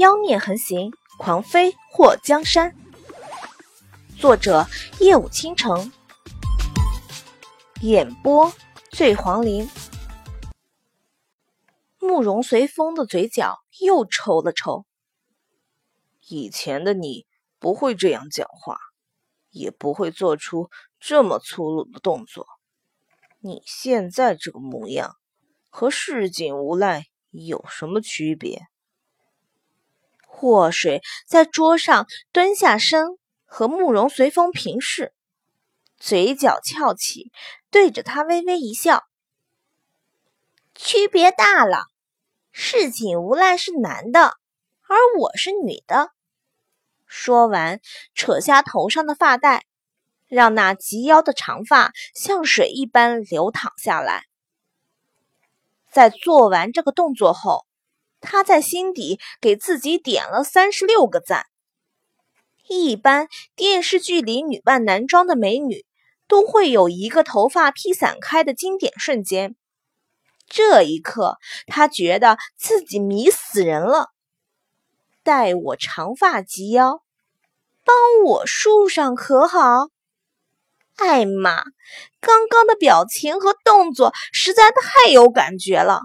妖孽横行，狂飞祸江山。作者：夜舞倾城，演播：醉黄林。慕容随风的嘴角又抽了抽。以前的你不会这样讲话，也不会做出这么粗鲁的动作。你现在这个模样，和市井无赖有什么区别？祸水在桌上蹲下身，和慕容随风平视，嘴角翘起，对着他微微一笑。区别大了，市井无赖是男的，而我是女的。说完，扯下头上的发带，让那及腰的长发像水一般流淌下来。在做完这个动作后。他在心底给自己点了三十六个赞。一般电视剧里女扮男装的美女都会有一个头发披散开的经典瞬间，这一刻他觉得自己迷死人了。待我长发及腰，帮我梳上可好？艾玛，刚刚的表情和动作实在太有感觉了。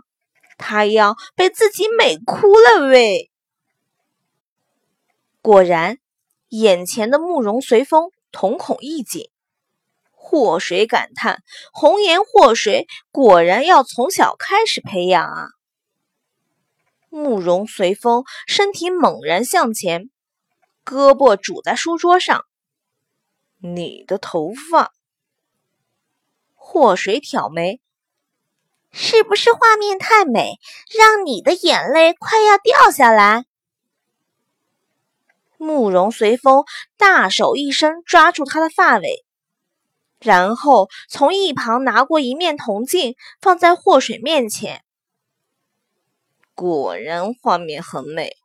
他要被自己美哭了喂！果然，眼前的慕容随风瞳孔一紧，祸水感叹：红颜祸水果然要从小开始培养啊！慕容随风身体猛然向前，胳膊拄在书桌上。你的头发，祸水挑眉。是不是画面太美，让你的眼泪快要掉下来？慕容随风大手一伸，抓住他的发尾，然后从一旁拿过一面铜镜，放在祸水面前。果然画面很美，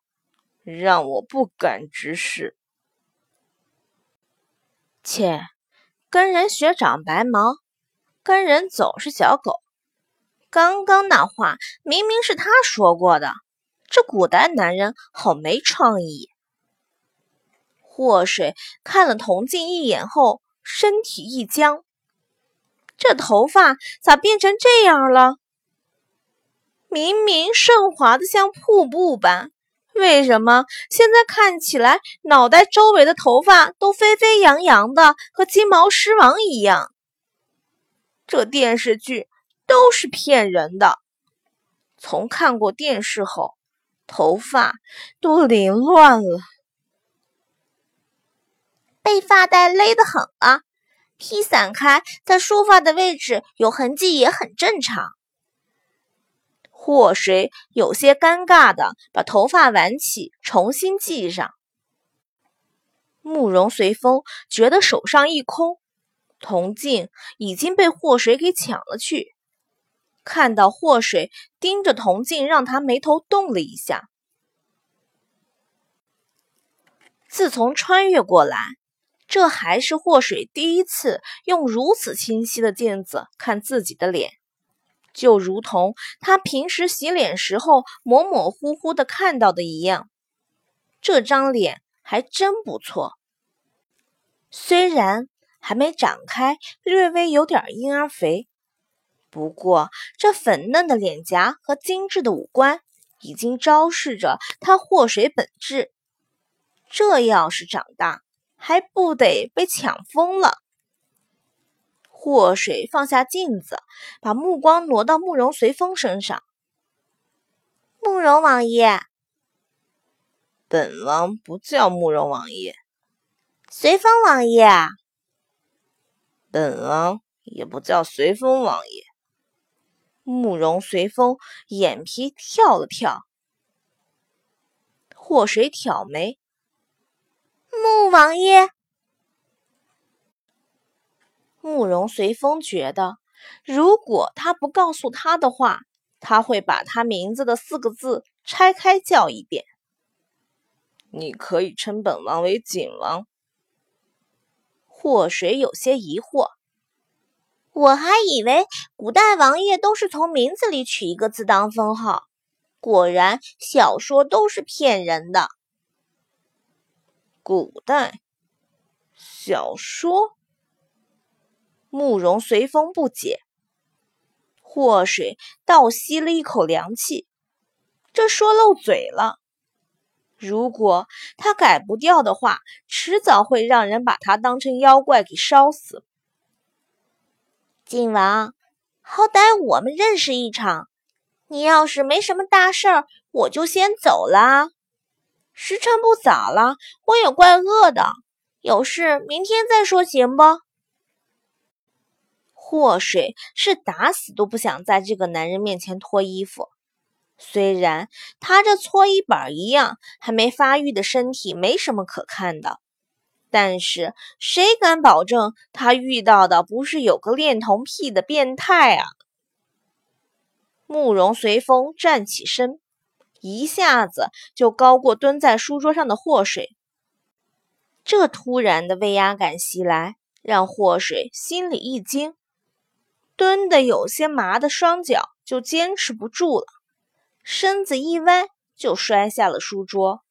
让我不敢直视。切，跟人学长白毛，跟人走是小狗。刚刚那话明明是他说过的，这古代男人好没创意。祸水看了铜镜一眼后，身体一僵，这头发咋变成这样了？明明顺滑的像瀑布般，为什么现在看起来脑袋周围的头发都飞飞扬扬的，和金毛狮王一样？这电视剧。都是骗人的。从看过电视后，头发都凌乱了，被发带勒得很了。披散开，在梳发的位置有痕迹也很正常。祸水有些尴尬的把头发挽起，重新系上。慕容随风觉得手上一空，铜镜已经被祸水给抢了去。看到祸水盯着铜镜，让他眉头动了一下。自从穿越过来，这还是祸水第一次用如此清晰的镜子看自己的脸，就如同他平时洗脸时候模模糊糊的看到的一样。这张脸还真不错，虽然还没长开，略微有点婴儿肥。不过，这粉嫩的脸颊和精致的五官，已经昭示着他祸水本质。这要是长大，还不得被抢疯了？祸水放下镜子，把目光挪到慕容随风身上。慕容王爷，本王不叫慕容王爷。随风王爷，本王也不叫随风王爷。慕容随风眼皮跳了跳，祸水挑眉。慕王爷，慕容随风觉得，如果他不告诉他的话，他会把他名字的四个字拆开叫一遍。你可以称本王为景王。祸水有些疑惑。我还以为古代王爷都是从名字里取一个字当封号，果然，小说都是骗人的。古代小说？慕容随风不解。祸水倒吸了一口凉气，这说漏嘴了。如果他改不掉的话，迟早会让人把他当成妖怪给烧死。靖王，好歹我们认识一场，你要是没什么大事儿，我就先走了。时辰不早了，我也怪饿的，有事明天再说，行不？祸水是打死都不想在这个男人面前脱衣服。虽然他这搓衣板一样还没发育的身体没什么可看的，但是谁敢保证他遇到的不是有个恋童癖的变态啊？慕容随风站起身，一下子就高过蹲在书桌上的祸水。这突然的威压感袭来，让祸水心里一惊，蹲得有些麻的双脚就坚持不住了。身子一歪，就摔下了书桌。